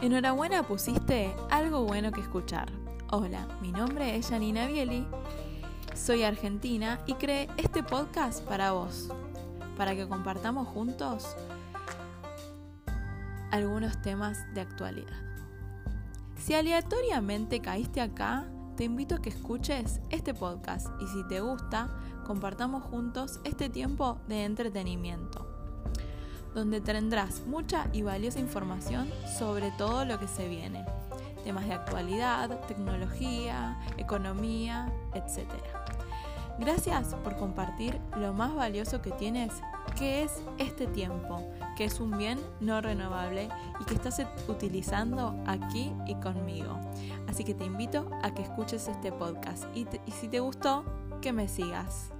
Enhorabuena pusiste algo bueno que escuchar. Hola, mi nombre es Janina Bieli, soy argentina y creé este podcast para vos, para que compartamos juntos algunos temas de actualidad. Si aleatoriamente caíste acá, te invito a que escuches este podcast y si te gusta, compartamos juntos este tiempo de entretenimiento donde tendrás mucha y valiosa información sobre todo lo que se viene, temas de actualidad, tecnología, economía, etc. Gracias por compartir lo más valioso que tienes, que es este tiempo, que es un bien no renovable y que estás utilizando aquí y conmigo. Así que te invito a que escuches este podcast y, y si te gustó, que me sigas.